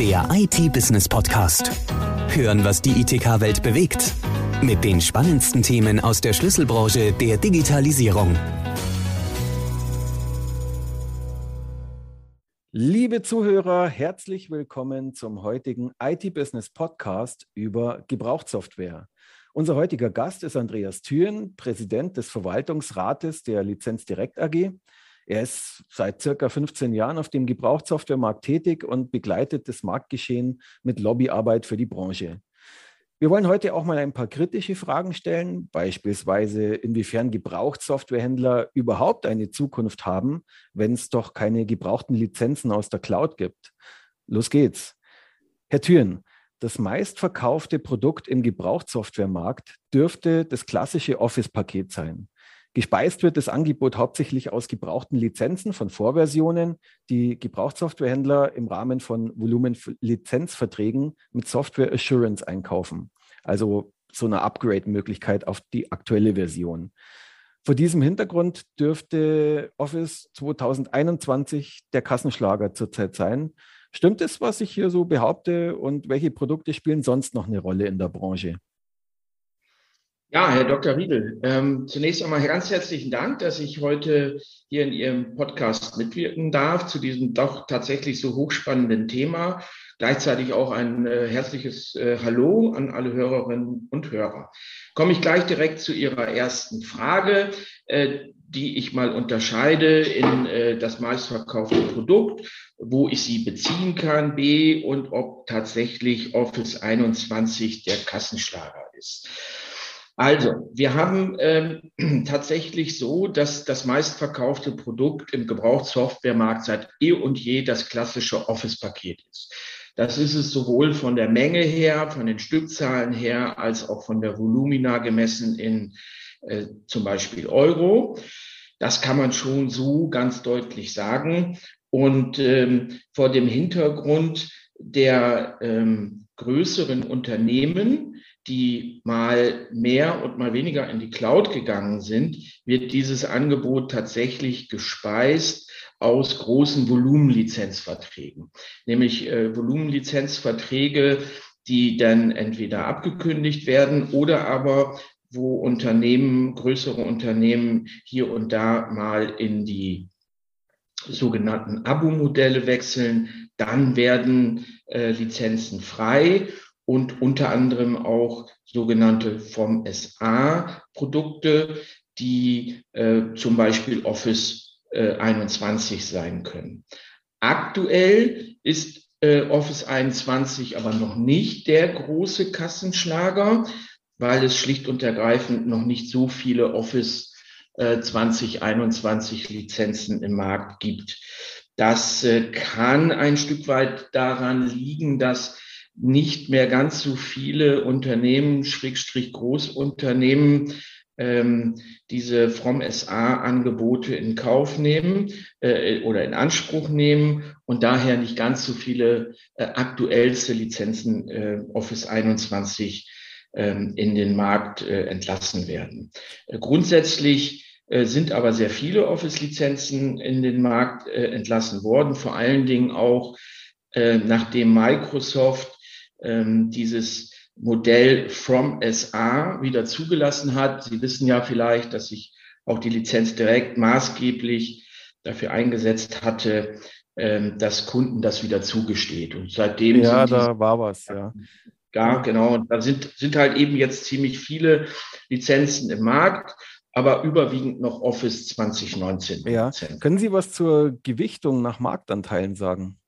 Der IT-Business-Podcast. Hören, was die ITK-Welt bewegt. Mit den spannendsten Themen aus der Schlüsselbranche der Digitalisierung. Liebe Zuhörer, herzlich willkommen zum heutigen IT-Business-Podcast über Gebrauchtsoftware. Unser heutiger Gast ist Andreas Thüren, Präsident des Verwaltungsrates der Lizenz Direkt AG. Er ist seit circa 15 Jahren auf dem Gebrauchtsoftwaremarkt tätig und begleitet das Marktgeschehen mit Lobbyarbeit für die Branche. Wir wollen heute auch mal ein paar kritische Fragen stellen, beispielsweise inwiefern Gebrauchtsoftwarehändler überhaupt eine Zukunft haben, wenn es doch keine gebrauchten Lizenzen aus der Cloud gibt. Los geht's. Herr Thüren, das meistverkaufte Produkt im Gebrauchtsoftwaremarkt dürfte das klassische Office-Paket sein. Gespeist wird das Angebot hauptsächlich aus gebrauchten Lizenzen von Vorversionen, die Gebrauchtsoftwarehändler im Rahmen von Volumenlizenzverträgen mit Software Assurance einkaufen. Also so eine Upgrade-Möglichkeit auf die aktuelle Version. Vor diesem Hintergrund dürfte Office 2021 der Kassenschlager zurzeit sein. Stimmt es, was ich hier so behaupte und welche Produkte spielen sonst noch eine Rolle in der Branche? Ja, Herr Dr. Riedel, ähm, zunächst einmal ganz herzlichen Dank, dass ich heute hier in Ihrem Podcast mitwirken darf zu diesem doch tatsächlich so hochspannenden Thema. Gleichzeitig auch ein äh, herzliches äh, Hallo an alle Hörerinnen und Hörer. Komme ich gleich direkt zu Ihrer ersten Frage, äh, die ich mal unterscheide in äh, das meistverkaufte Produkt, wo ich sie beziehen kann, B, und ob tatsächlich Office 21 der Kassenschlager ist. Also, wir haben ähm, tatsächlich so, dass das meistverkaufte Produkt im Gebrauchssoftwaremarkt seit eh und je das klassische Office-Paket ist. Das ist es sowohl von der Menge her, von den Stückzahlen her, als auch von der Volumina gemessen in äh, zum Beispiel Euro. Das kann man schon so ganz deutlich sagen. Und ähm, vor dem Hintergrund der ähm, größeren Unternehmen, die mal mehr und mal weniger in die Cloud gegangen sind, wird dieses Angebot tatsächlich gespeist aus großen Volumenlizenzverträgen, nämlich äh, Volumenlizenzverträge, die dann entweder abgekündigt werden oder aber wo Unternehmen, größere Unternehmen hier und da mal in die sogenannten Abo-Modelle wechseln, dann werden äh, Lizenzen frei und unter anderem auch sogenannte vom SA-Produkte, die äh, zum Beispiel Office äh, 21 sein können. Aktuell ist äh, Office 21 aber noch nicht der große Kassenschlager, weil es schlicht und ergreifend noch nicht so viele Office 2021 äh, Lizenzen im Markt gibt. Das äh, kann ein Stück weit daran liegen, dass nicht mehr ganz so viele Unternehmen, Schrägstrich Großunternehmen, ähm, diese From SA-Angebote in Kauf nehmen äh, oder in Anspruch nehmen und daher nicht ganz so viele äh, aktuellste Lizenzen äh, Office 21 ähm, in den Markt äh, entlassen werden. Äh, grundsätzlich äh, sind aber sehr viele Office-Lizenzen in den Markt entlassen worden, vor allen Dingen auch nachdem Microsoft ähm, dieses Modell From SA wieder zugelassen hat. Sie wissen ja vielleicht, dass sich auch die Lizenz direkt maßgeblich dafür eingesetzt hatte, ähm, dass Kunden das wieder zugesteht. Und seitdem ja, da war was, ja. Ja, genau. Und da sind, sind halt eben jetzt ziemlich viele Lizenzen im Markt, aber überwiegend noch Office 2019. Ja. Können Sie was zur Gewichtung nach Marktanteilen sagen?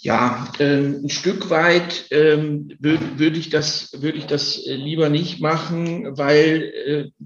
Ja, ähm, ein Stück weit ähm, würde würd ich das würde ich das äh, lieber nicht machen, weil äh,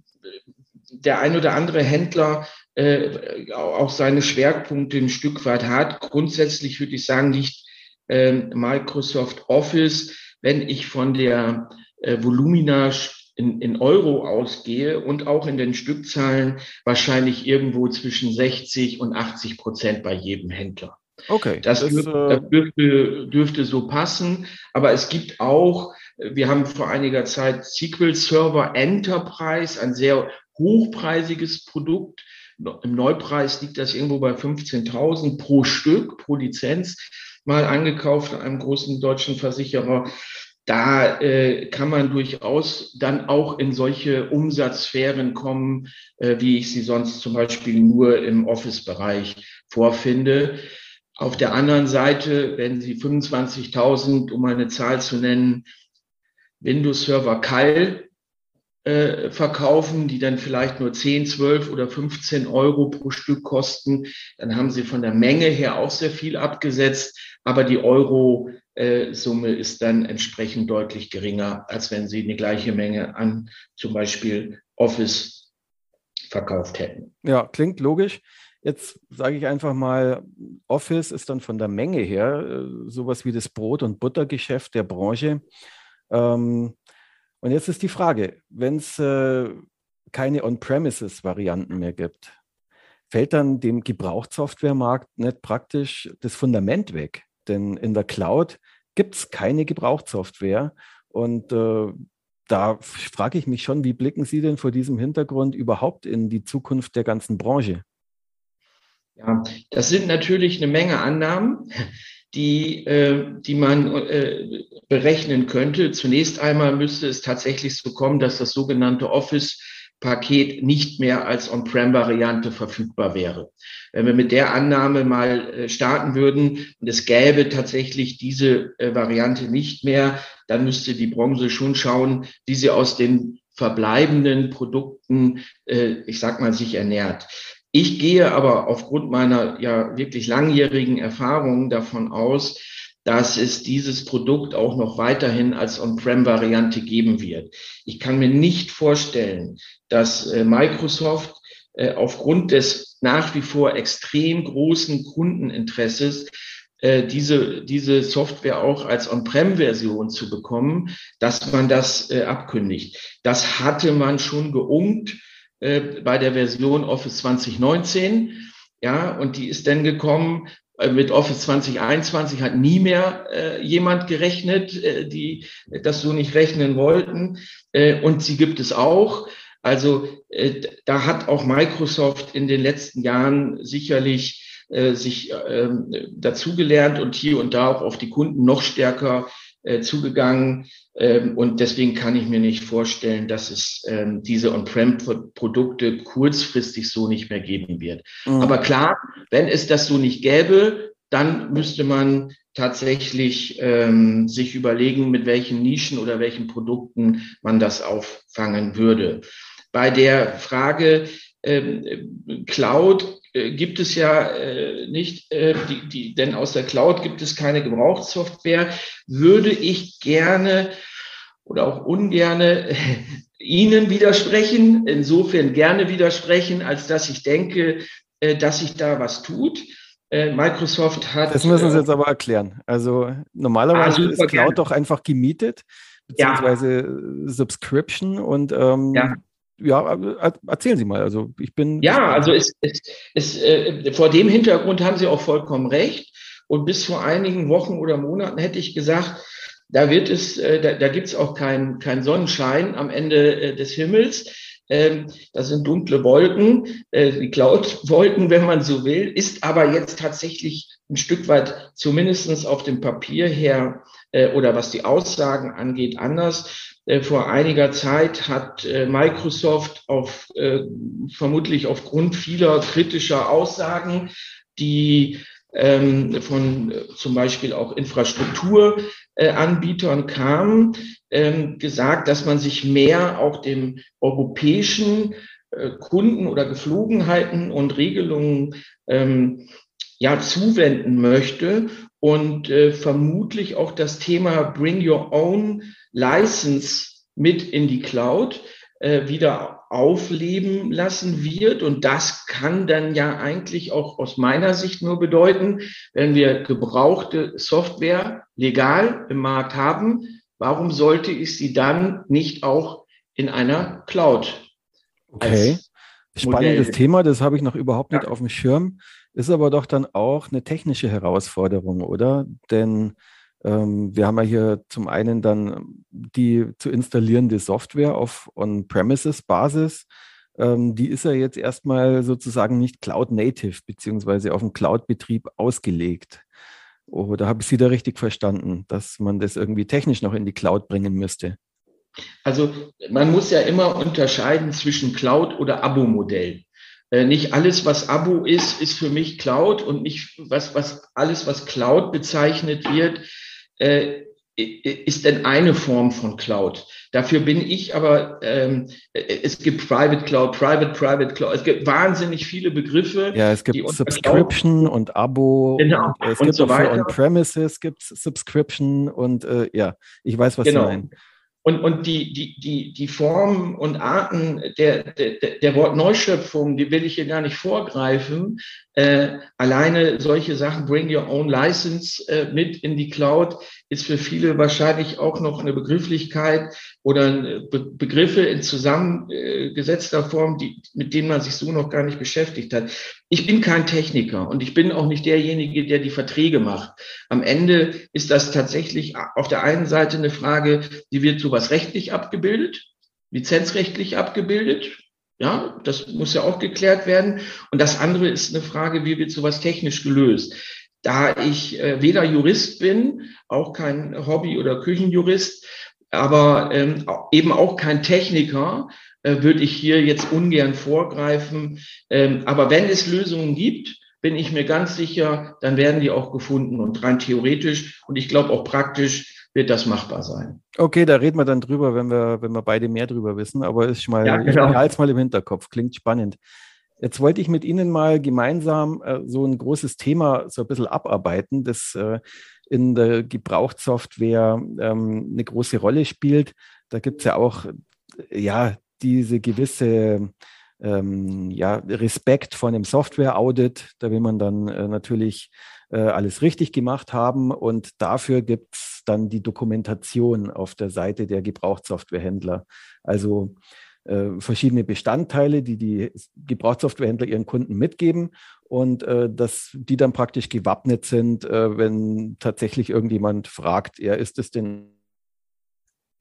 der ein oder andere Händler äh, auch seine Schwerpunkte ein Stück weit hat. Grundsätzlich würde ich sagen, liegt äh, Microsoft Office, wenn ich von der äh, Volumina in, in Euro ausgehe und auch in den Stückzahlen wahrscheinlich irgendwo zwischen 60 und 80 Prozent bei jedem Händler. Okay. Das, das, dürfte, das dürfte, dürfte so passen. Aber es gibt auch, wir haben vor einiger Zeit SQL Server Enterprise, ein sehr hochpreisiges Produkt. Im Neupreis liegt das irgendwo bei 15.000 pro Stück, pro Lizenz. mal angekauft, einem großen deutschen Versicherer. Da äh, kann man durchaus dann auch in solche Umsatzsphären kommen, äh, wie ich sie sonst zum Beispiel nur im Office-Bereich vorfinde. Auf der anderen Seite, wenn Sie 25.000, um eine Zahl zu nennen, Windows Server Kall äh, verkaufen, die dann vielleicht nur 10, 12 oder 15 Euro pro Stück kosten, dann haben Sie von der Menge her auch sehr viel abgesetzt, aber die Euro-Summe äh, ist dann entsprechend deutlich geringer, als wenn Sie eine gleiche Menge an zum Beispiel Office verkauft hätten. Ja, klingt logisch. Jetzt sage ich einfach mal, Office ist dann von der Menge her äh, sowas wie das Brot- und Buttergeschäft der Branche. Ähm, und jetzt ist die Frage, wenn es äh, keine On-Premises-Varianten mehr gibt, fällt dann dem Gebrauchtsoftwaremarkt nicht praktisch das Fundament weg? Denn in der Cloud gibt es keine Gebrauchtsoftware. Und äh, da frage ich mich schon, wie blicken Sie denn vor diesem Hintergrund überhaupt in die Zukunft der ganzen Branche? Ja, das sind natürlich eine Menge Annahmen, die, äh, die man äh, berechnen könnte. Zunächst einmal müsste es tatsächlich so kommen, dass das sogenannte Office Paket nicht mehr als On-Prem-Variante verfügbar wäre. Wenn wir mit der Annahme mal äh, starten würden und es gäbe tatsächlich diese äh, Variante nicht mehr, dann müsste die Branche schon schauen, wie sie aus den verbleibenden Produkten, äh, ich sag mal, sich ernährt. Ich gehe aber aufgrund meiner ja wirklich langjährigen Erfahrungen davon aus, dass es dieses Produkt auch noch weiterhin als On-Prem-Variante geben wird. Ich kann mir nicht vorstellen, dass äh, Microsoft äh, aufgrund des nach wie vor extrem großen Kundeninteresses äh, diese, diese Software auch als On-Prem-Version zu bekommen, dass man das abkündigt. Das hatte man schon geungt äh, bei der Version Office 2019. Ja, und die ist dann gekommen äh, mit Office 2021 hat nie mehr äh, jemand gerechnet, äh, die das so nicht rechnen wollten. Und sie gibt es auch. Also da hat auch Microsoft in den letzten Jahren sicherlich sich äh, dazugelernt und hier und da auch auf die Kunden noch stärker äh, zugegangen. Ähm, und deswegen kann ich mir nicht vorstellen, dass es ähm, diese On-Prem-Produkte kurzfristig so nicht mehr geben wird. Mhm. Aber klar, wenn es das so nicht gäbe, dann müsste man tatsächlich ähm, sich überlegen, mit welchen Nischen oder welchen Produkten man das auffangen würde. Bei der Frage ähm, Cloud gibt es ja äh, nicht, äh, die, die, denn aus der Cloud gibt es keine Gebrauchssoftware, würde ich gerne oder auch ungerne äh, Ihnen widersprechen, insofern gerne widersprechen, als dass ich denke, äh, dass sich da was tut. Äh, Microsoft hat. Das müssen Sie jetzt aber erklären. Also normalerweise ah, ist Cloud gerne. doch einfach gemietet, beziehungsweise ja. Subscription und ähm, ja ja, erzählen Sie mal. Also ich bin. Ja, also es, es, es, äh, vor dem Hintergrund haben Sie auch vollkommen recht. Und bis vor einigen Wochen oder Monaten hätte ich gesagt, da wird es, äh, da, da gibt es auch keinen kein Sonnenschein am Ende äh, des Himmels. Ähm, das sind dunkle Wolken, äh, die Cloud-Wolken, wenn man so will, ist aber jetzt tatsächlich ein Stück weit zumindestens auf dem Papier her äh, oder was die Aussagen angeht anders. Äh, vor einiger Zeit hat äh, Microsoft auf, äh, vermutlich aufgrund vieler kritischer Aussagen, die ähm, von zum Beispiel auch Infrastrukturanbietern kamen, ähm, gesagt, dass man sich mehr auch dem europäischen Kunden oder Geflogenheiten und Regelungen ähm, ja zuwenden möchte und äh, vermutlich auch das Thema Bring Your Own License mit in die Cloud äh, wieder aufleben lassen wird. Und das kann dann ja eigentlich auch aus meiner Sicht nur bedeuten, wenn wir gebrauchte Software legal im Markt haben, warum sollte ich sie dann nicht auch in einer Cloud? Okay. Spannendes Thema, das habe ich noch überhaupt nicht ja. auf dem Schirm. Ist aber doch dann auch eine technische Herausforderung, oder? Denn ähm, wir haben ja hier zum einen dann die zu installierende Software auf On-Premises-Basis. Ähm, die ist ja jetzt erstmal sozusagen nicht Cloud-Native beziehungsweise auf den Cloud-Betrieb ausgelegt. Oder habe ich Sie da richtig verstanden, dass man das irgendwie technisch noch in die Cloud bringen müsste? Also man muss ja immer unterscheiden zwischen Cloud oder Abo-Modell. Äh, nicht alles, was Abo ist, ist für mich Cloud und nicht was, was alles, was Cloud bezeichnet wird, äh, ist denn eine Form von Cloud. Dafür bin ich aber, ähm, es gibt Private Cloud, Private, Private Cloud, es gibt wahnsinnig viele Begriffe. Ja, es gibt Subscription Cloud, und Abo. Genau. Und es und gibt so für On-Premises gibt Subscription und äh, ja, ich weiß, was genau. Sie meinen. Und, und die, die, die, die Formen und Arten der, der, der Wortneuschöpfung, die will ich hier gar nicht vorgreifen. Äh, alleine solche Sachen, bring your own license äh, mit in die Cloud, ist für viele wahrscheinlich auch noch eine Begrifflichkeit oder Be Begriffe in zusammengesetzter Form, die, mit denen man sich so noch gar nicht beschäftigt hat. Ich bin kein Techniker und ich bin auch nicht derjenige, der die Verträge macht. Am Ende ist das tatsächlich auf der einen Seite eine Frage, die wird sowas rechtlich abgebildet, lizenzrechtlich abgebildet. Ja, das muss ja auch geklärt werden. Und das andere ist eine Frage, wie wird sowas technisch gelöst? Da ich äh, weder Jurist bin, auch kein Hobby- oder Küchenjurist, aber ähm, eben auch kein Techniker, äh, würde ich hier jetzt ungern vorgreifen. Ähm, aber wenn es Lösungen gibt, bin ich mir ganz sicher, dann werden die auch gefunden und rein theoretisch und ich glaube auch praktisch wird das machbar sein. Okay, da reden wir dann drüber, wenn wir, wenn wir beide mehr drüber wissen, aber ist schon mal, ja, genau. als mal im Hinterkopf, klingt spannend. Jetzt wollte ich mit Ihnen mal gemeinsam äh, so ein großes Thema so ein bisschen abarbeiten, das äh, in der Gebrauchtsoftware ähm, eine große Rolle spielt. Da gibt es ja auch ja, diese gewisse ähm, ja, Respekt vor einem Software-Audit. Da will man dann äh, natürlich äh, alles richtig gemacht haben und dafür gibt es dann die Dokumentation auf der Seite der Gebrauchtsoftwarehändler. Also äh, verschiedene Bestandteile, die die Gebrauchssoftwarehändler ihren Kunden mitgeben und äh, dass die dann praktisch gewappnet sind, äh, wenn tatsächlich irgendjemand fragt, ja, ist es denn,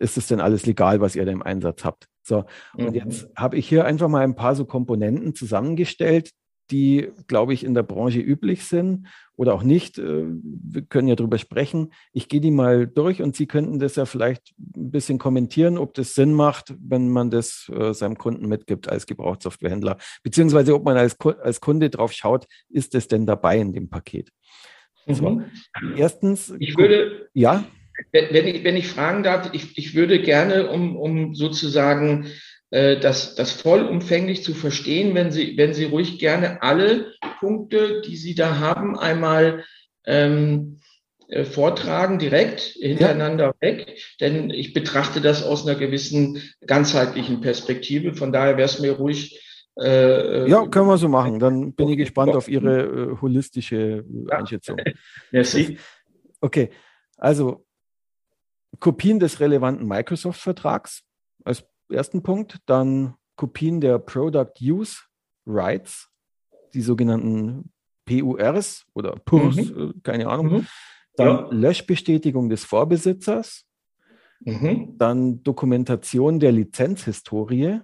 ist es denn alles legal, was ihr da im Einsatz habt? So, und mhm. jetzt habe ich hier einfach mal ein paar so Komponenten zusammengestellt, die, glaube ich, in der Branche üblich sind oder auch nicht. Äh, wir können ja darüber sprechen. Ich gehe die mal durch und Sie könnten das ja vielleicht ein bisschen kommentieren, ob das Sinn macht, wenn man das äh, seinem Kunden mitgibt als Gebrauchssoftwarehändler, beziehungsweise ob man als, als Kunde drauf schaut, ist es denn dabei in dem Paket? Mhm. So. Erstens. Ich würde. Ja. Wenn ich, wenn ich fragen darf, ich, ich würde gerne, um, um sozusagen äh, das, das vollumfänglich zu verstehen, wenn Sie, wenn Sie ruhig gerne alle Punkte, die Sie da haben, einmal ähm, äh, vortragen, direkt hintereinander ja. weg. Denn ich betrachte das aus einer gewissen ganzheitlichen Perspektive. Von daher wäre es mir ruhig. Äh, ja, können wir so machen. Dann bin ich gespannt auf Ihre äh, holistische ja. Einschätzung. Merci. Okay, also Kopien des relevanten Microsoft-Vertrags als ersten Punkt. Dann Kopien der Product Use Rights, die sogenannten PURs oder PURs, mhm. Äh, keine Ahnung. Mhm. Dann ja. Löschbestätigung des Vorbesitzers. Mhm. Dann Dokumentation der Lizenzhistorie.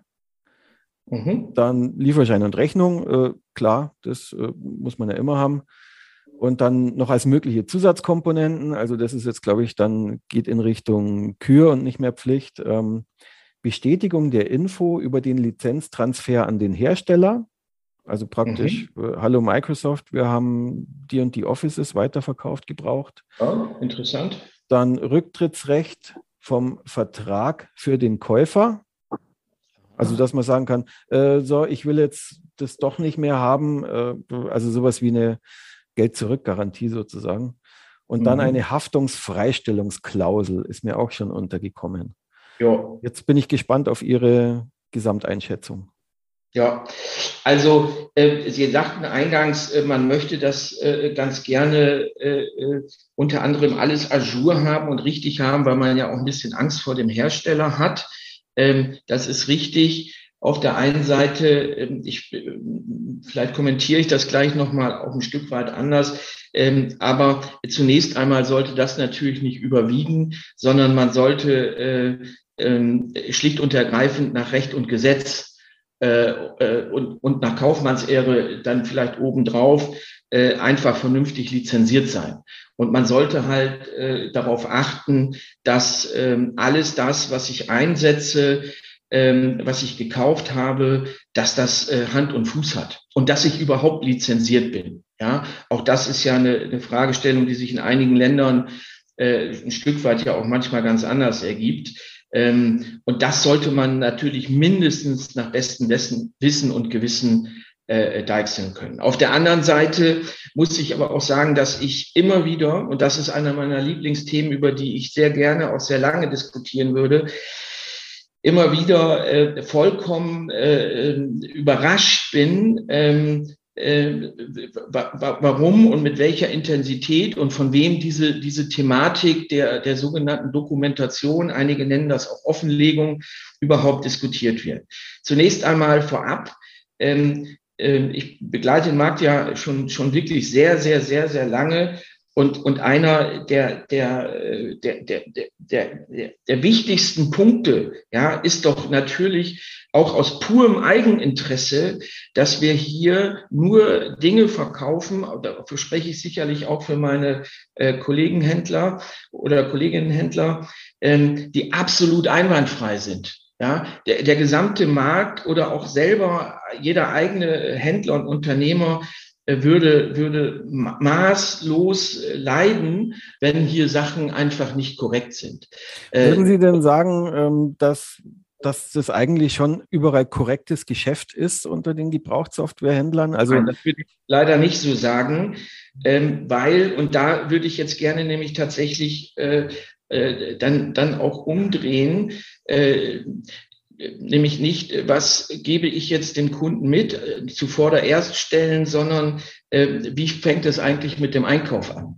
Mhm. Dann Lieferschein und Rechnung. Äh, klar, das äh, muss man ja immer haben. Und dann noch als mögliche Zusatzkomponenten, also das ist jetzt, glaube ich, dann geht in Richtung Kür und nicht mehr Pflicht. Ähm, Bestätigung der Info über den Lizenztransfer an den Hersteller. Also praktisch, mhm. äh, hallo Microsoft, wir haben die und die Offices weiterverkauft, gebraucht. Oh, interessant. Dann Rücktrittsrecht vom Vertrag für den Käufer. Also, dass man sagen kann, äh, so, ich will jetzt das doch nicht mehr haben. Äh, also sowas wie eine Geld-Zurück-Garantie sozusagen. Und dann mhm. eine Haftungsfreistellungsklausel ist mir auch schon untergekommen. Ja. Jetzt bin ich gespannt auf Ihre Gesamteinschätzung. Ja, also äh, Sie sagten eingangs, äh, man möchte das äh, ganz gerne äh, äh, unter anderem alles Azure haben und richtig haben, weil man ja auch ein bisschen Angst vor dem Hersteller hat. Ähm, das ist richtig. Auf der einen Seite, ähm, ich, äh, vielleicht kommentiere ich das gleich nochmal auch ein Stück weit anders, ähm, aber zunächst einmal sollte das natürlich nicht überwiegen, sondern man sollte ähm, schlicht und ergreifend nach Recht und Gesetz äh, äh, und, und nach Kaufmannsehre dann vielleicht obendrauf äh, einfach vernünftig lizenziert sein. Und man sollte halt äh, darauf achten, dass ähm, alles das, was ich einsetze, ähm, was ich gekauft habe, dass das äh, Hand und Fuß hat und dass ich überhaupt lizenziert bin. Ja, auch das ist ja eine, eine Fragestellung, die sich in einigen Ländern äh, ein Stück weit ja auch manchmal ganz anders ergibt. Ähm, und das sollte man natürlich mindestens nach bestem Wissen und Gewissen äh, deichseln können. Auf der anderen Seite muss ich aber auch sagen, dass ich immer wieder, und das ist einer meiner Lieblingsthemen, über die ich sehr gerne auch sehr lange diskutieren würde, immer wieder äh, vollkommen äh, überrascht bin, ähm, äh, warum und mit welcher Intensität und von wem diese, diese Thematik der, der sogenannten Dokumentation, einige nennen das auch Offenlegung, überhaupt diskutiert wird. Zunächst einmal vorab, ähm, äh, ich begleite den Markt ja schon, schon wirklich sehr, sehr, sehr, sehr lange und, und einer der, der, der, der, der, der, der wichtigsten Punkte ja, ist doch natürlich auch aus purem Eigeninteresse, dass wir hier nur Dinge verkaufen, dafür spreche ich sicherlich auch für meine äh, Kollegenhändler oder Kolleginnenhändler, ähm, die absolut einwandfrei sind. Ja, der, der gesamte Markt oder auch selber jeder eigene Händler und Unternehmer würde, würde maßlos äh, leiden, wenn hier Sachen einfach nicht korrekt sind. Äh, Würden Sie denn sagen, ähm, dass, dass das eigentlich schon überall korrektes Geschäft ist unter den Gebrauchtsoftwarehändlern? Also Nein, das würde ich leider nicht so sagen, ähm, weil, und da würde ich jetzt gerne nämlich tatsächlich dann, dann auch umdrehen nämlich nicht, äh, was gebe ich jetzt dem Kunden mit, äh, zuvordererst stellen, sondern äh, wie fängt es eigentlich mit dem Einkauf an?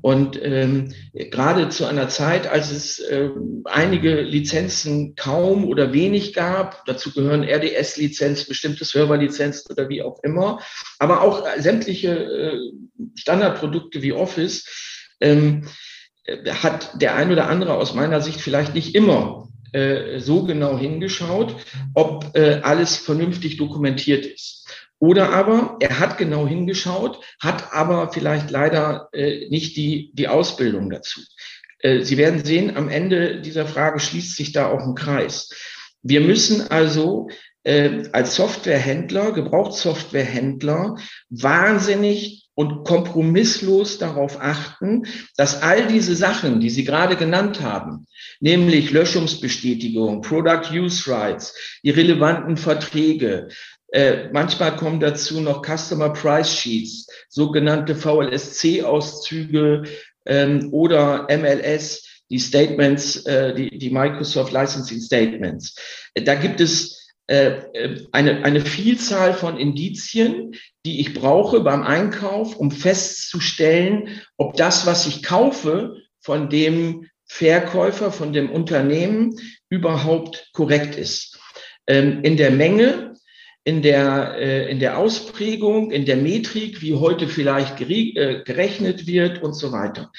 Und ähm, gerade zu einer Zeit, als es äh, einige Lizenzen kaum oder wenig gab, dazu gehören RDS-Lizenzen, bestimmte Server-Lizenzen oder wie auch immer, aber auch sämtliche äh, Standardprodukte wie Office, ähm, hat der ein oder andere aus meiner Sicht vielleicht nicht immer äh, so genau hingeschaut, ob äh, alles vernünftig dokumentiert ist. Oder aber er hat genau hingeschaut, hat aber vielleicht leider äh, nicht die, die Ausbildung dazu. Äh, Sie werden sehen, am Ende dieser Frage schließt sich da auch ein Kreis. Wir müssen also äh, als Softwarehändler, Gebrauchtsoftwarehändler, wahnsinnig und kompromisslos darauf achten, dass all diese Sachen, die Sie gerade genannt haben, nämlich Löschungsbestätigung, Product Use Rights, die relevanten Verträge, äh, manchmal kommen dazu noch Customer Price Sheets, sogenannte VLSC-Auszüge ähm, oder MLS, die Statements, äh, die, die Microsoft Licensing Statements. Da gibt es eine, eine Vielzahl von Indizien, die ich brauche beim Einkauf, um festzustellen, ob das, was ich kaufe, von dem Verkäufer, von dem Unternehmen überhaupt korrekt ist. Ähm, in der Menge, in der, äh, in der Ausprägung, in der Metrik, wie heute vielleicht gerechnet wird und so weiter.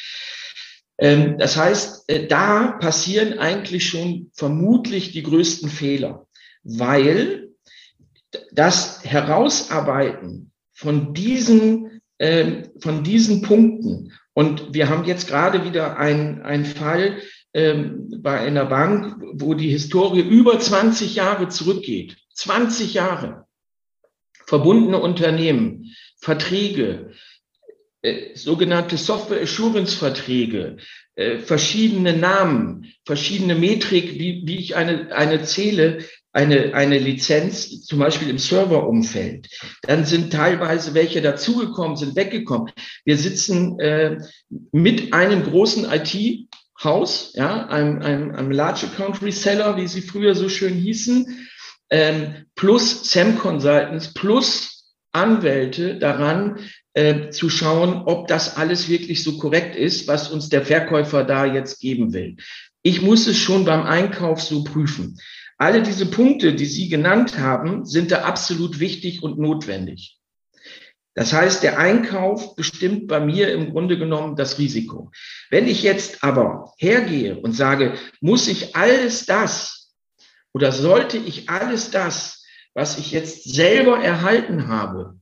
Ähm, das heißt, da passieren eigentlich schon vermutlich die größten Fehler weil das Herausarbeiten von diesen, äh, von diesen Punkten, und wir haben jetzt gerade wieder einen Fall ähm, bei einer Bank, wo die Historie über 20 Jahre zurückgeht. 20 Jahre. Verbundene Unternehmen, Verträge, äh, sogenannte Software Assurance Verträge, äh, verschiedene Namen, verschiedene Metrik, wie, wie ich eine, eine zähle, eine, eine Lizenz, zum Beispiel im Serverumfeld. Dann sind teilweise welche dazugekommen, sind weggekommen. Wir sitzen äh, mit einem großen IT-Haus, ja, einem, einem, einem Large Account Reseller, wie sie früher so schön hießen, ähm, plus SAM Consultants, plus Anwälte daran, äh, zu schauen, ob das alles wirklich so korrekt ist, was uns der Verkäufer da jetzt geben will. Ich muss es schon beim Einkauf so prüfen. Alle diese Punkte, die Sie genannt haben, sind da absolut wichtig und notwendig. Das heißt, der Einkauf bestimmt bei mir im Grunde genommen das Risiko. Wenn ich jetzt aber hergehe und sage, muss ich alles das oder sollte ich alles das, was ich jetzt selber erhalten habe,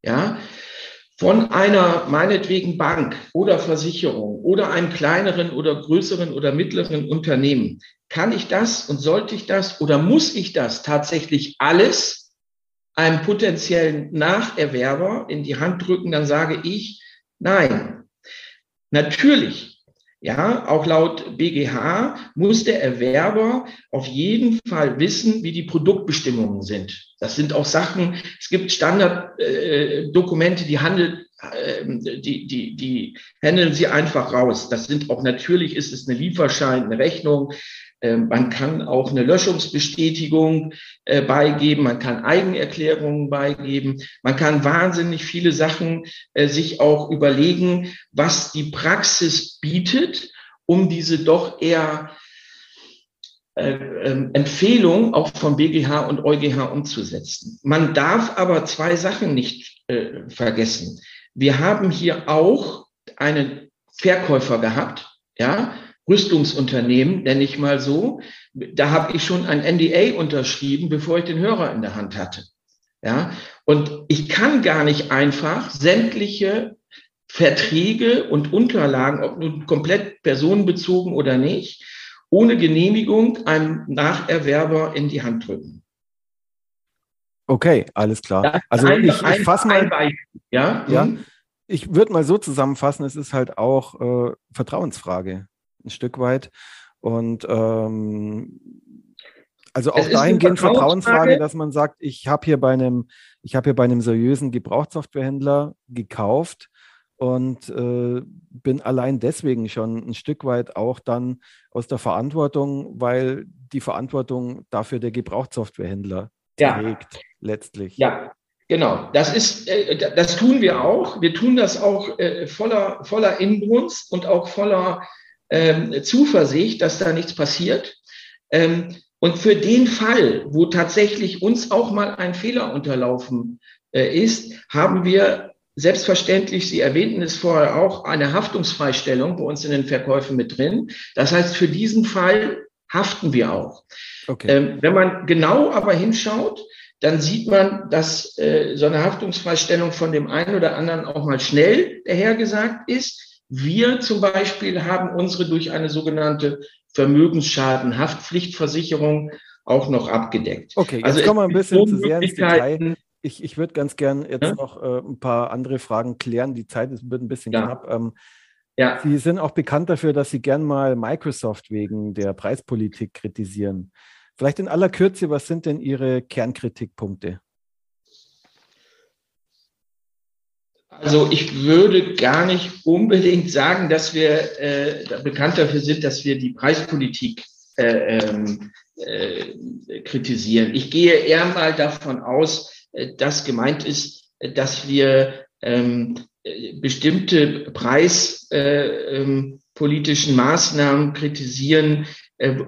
ja, von einer meinetwegen Bank oder Versicherung oder einem kleineren oder größeren oder mittleren Unternehmen, kann ich das und sollte ich das oder muss ich das tatsächlich alles einem potenziellen Nacherwerber in die Hand drücken, dann sage ich nein. Natürlich ja, auch laut BGH muss der Erwerber auf jeden Fall wissen, wie die Produktbestimmungen sind. Das sind auch Sachen, es gibt Standarddokumente, äh, die handelt, äh, die, die, die handeln sie einfach raus. Das sind auch natürlich ist es eine Lieferschein, eine Rechnung, man kann auch eine Löschungsbestätigung äh, beigeben, man kann Eigenerklärungen beigeben, man kann wahnsinnig viele Sachen äh, sich auch überlegen, was die Praxis bietet, um diese doch eher äh, ähm, Empfehlung auch vom BGH und EuGH umzusetzen. Man darf aber zwei Sachen nicht äh, vergessen. Wir haben hier auch einen Verkäufer gehabt, ja, Rüstungsunternehmen, nenne ich mal so, da habe ich schon ein NDA unterschrieben, bevor ich den Hörer in der Hand hatte. Ja, und ich kann gar nicht einfach sämtliche Verträge und Unterlagen, ob nun komplett personenbezogen oder nicht, ohne Genehmigung einem Nacherwerber in die Hand drücken. Okay, alles klar. also ich, ich fasse mal, ja, ja, mhm. ich würde mal so zusammenfassen, es ist halt auch äh, Vertrauensfrage ein Stück weit. Und ähm, also auch dahingehend Vertrauensfrage, dass man sagt, ich habe hier bei einem, ich habe hier bei einem seriösen Gebrauchtsoftwarehändler gekauft und äh, bin allein deswegen schon ein Stück weit auch dann aus der Verantwortung, weil die Verantwortung dafür der Gebrauchtsoftwarehändler ja. trägt letztlich. Ja, Genau, das ist, äh, das tun wir auch. Wir tun das auch äh, voller, voller Inbrunst und auch voller ähm, Zuversicht, dass da nichts passiert. Ähm, und für den Fall, wo tatsächlich uns auch mal ein Fehler unterlaufen äh, ist, haben wir selbstverständlich, Sie erwähnten es vorher auch, eine Haftungsfreistellung bei uns in den Verkäufen mit drin. Das heißt, für diesen Fall haften wir auch. Okay. Ähm, wenn man genau aber hinschaut, dann sieht man, dass äh, so eine Haftungsfreistellung von dem einen oder anderen auch mal schnell dahergesagt ist. Wir zum Beispiel haben unsere durch eine sogenannte Vermögensschadenhaftpflichtversicherung auch noch abgedeckt. Okay, jetzt also kommen wir ein bisschen zu sehr ins Detail. Ich, ich würde ganz gern jetzt ja? noch äh, ein paar andere Fragen klären. Die Zeit ist, wird ein bisschen ja. knapp. Ähm, ja. Sie sind auch bekannt dafür, dass Sie gern mal Microsoft wegen der Preispolitik kritisieren. Vielleicht in aller Kürze, was sind denn Ihre Kernkritikpunkte? Also ich würde gar nicht unbedingt sagen, dass wir äh, bekannt dafür sind, dass wir die Preispolitik äh, ähm, äh, kritisieren. Ich gehe eher mal davon aus, äh, dass gemeint ist, dass wir ähm, bestimmte preispolitischen ähm, Maßnahmen kritisieren, äh,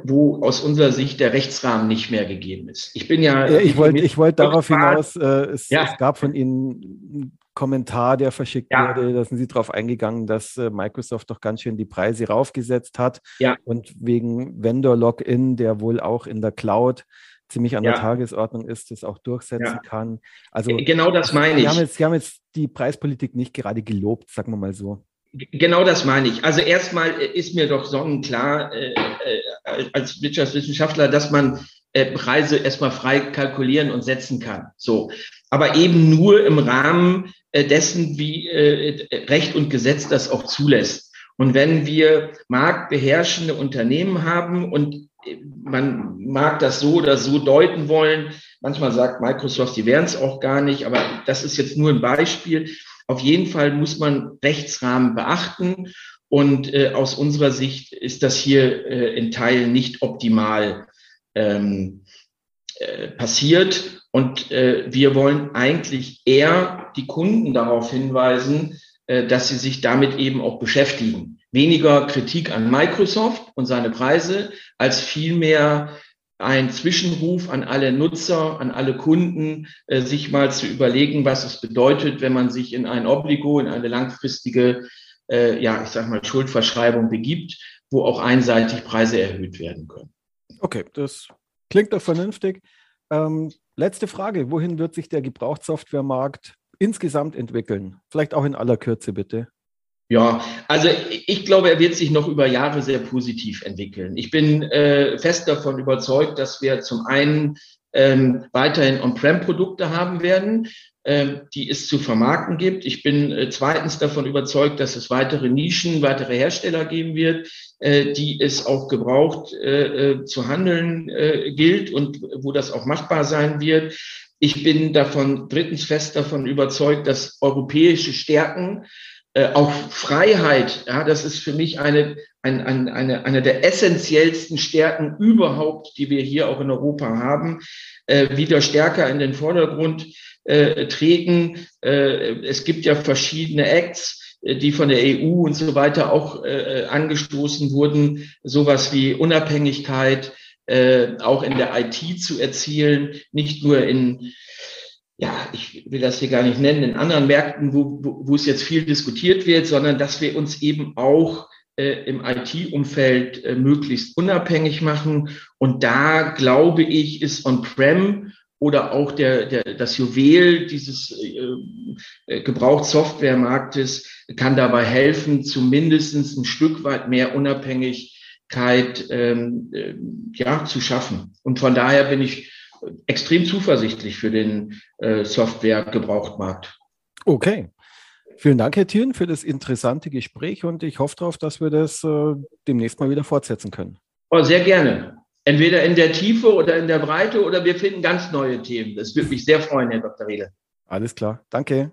wo aus unserer Sicht der Rechtsrahmen nicht mehr gegeben ist. Ich bin ja. ich wollte ich wollt darauf hinaus, äh, es, ja. es, gab von Ihnen Kommentar, der verschickt ja. wurde, da sind Sie darauf eingegangen, dass äh, Microsoft doch ganz schön die Preise raufgesetzt hat ja. und wegen Vendor-Login, der wohl auch in der Cloud ziemlich an ja. der Tagesordnung ist, das auch durchsetzen kann. Also genau das meine ich. Haben jetzt, Sie haben jetzt die Preispolitik nicht gerade gelobt, sagen wir mal so. Genau das meine ich. Also erstmal äh, ist mir doch sonnenklar äh, äh, als Wirtschaftswissenschaftler, dass man äh, Preise erstmal frei kalkulieren und setzen kann. So. Aber eben nur im Rahmen äh, dessen, wie äh, Recht und Gesetz das auch zulässt. Und wenn wir marktbeherrschende Unternehmen haben und man mag das so oder so deuten wollen, manchmal sagt Microsoft, die wären es auch gar nicht, aber das ist jetzt nur ein Beispiel. Auf jeden Fall muss man Rechtsrahmen beachten und äh, aus unserer Sicht ist das hier äh, in Teilen nicht optimal ähm, äh, passiert. Und äh, wir wollen eigentlich eher die Kunden darauf hinweisen, äh, dass sie sich damit eben auch beschäftigen. Weniger Kritik an Microsoft und seine Preise, als vielmehr ein Zwischenruf an alle Nutzer, an alle Kunden, äh, sich mal zu überlegen, was es bedeutet, wenn man sich in ein Obligo, in eine langfristige, äh, ja, ich sag mal, Schuldverschreibung begibt, wo auch einseitig Preise erhöht werden können. Okay, das klingt doch vernünftig. Ähm, letzte Frage. Wohin wird sich der Gebrauchtsoftwaremarkt insgesamt entwickeln? Vielleicht auch in aller Kürze, bitte. Ja, also ich glaube, er wird sich noch über Jahre sehr positiv entwickeln. Ich bin äh, fest davon überzeugt, dass wir zum einen ähm, weiterhin On-Prem-Produkte haben werden, ähm, die es zu vermarkten gibt. Ich bin äh, zweitens davon überzeugt, dass es weitere Nischen, weitere Hersteller geben wird, äh, die es auch gebraucht äh, äh zu handeln äh, gilt und wo das auch machbar sein wird. Ich bin davon drittens fest davon überzeugt, dass europäische Stärken äh, auch Freiheit, ja, das ist für mich eine, ein, ein, eine, eine der essentiellsten Stärken überhaupt, die wir hier auch in Europa haben, äh, wieder stärker in den Vordergrund äh, treten. Äh, es gibt ja verschiedene Acts, äh, die von der EU und so weiter auch äh, angestoßen wurden, sowas wie Unabhängigkeit, äh, auch in der IT zu erzielen, nicht nur in ja, ich will das hier gar nicht nennen, in anderen Märkten, wo, wo, wo es jetzt viel diskutiert wird, sondern dass wir uns eben auch äh, im IT-Umfeld äh, möglichst unabhängig machen. Und da glaube ich, ist On-Prem oder auch der, der, das Juwel dieses äh, äh Gebrauchtsoftwaremarktes kann dabei helfen, zumindest ein Stück weit mehr Unabhängigkeit ähm, äh, ja, zu schaffen. Und von daher bin ich extrem zuversichtlich für den äh, Software-Gebrauchtmarkt. Okay. Vielen Dank, Herr Thien, für das interessante Gespräch und ich hoffe darauf, dass wir das äh, demnächst mal wieder fortsetzen können. Oh, sehr gerne. Entweder in der Tiefe oder in der Breite oder wir finden ganz neue Themen. Das würde mich sehr freuen, Herr Dr. Riedel. Alles klar. Danke.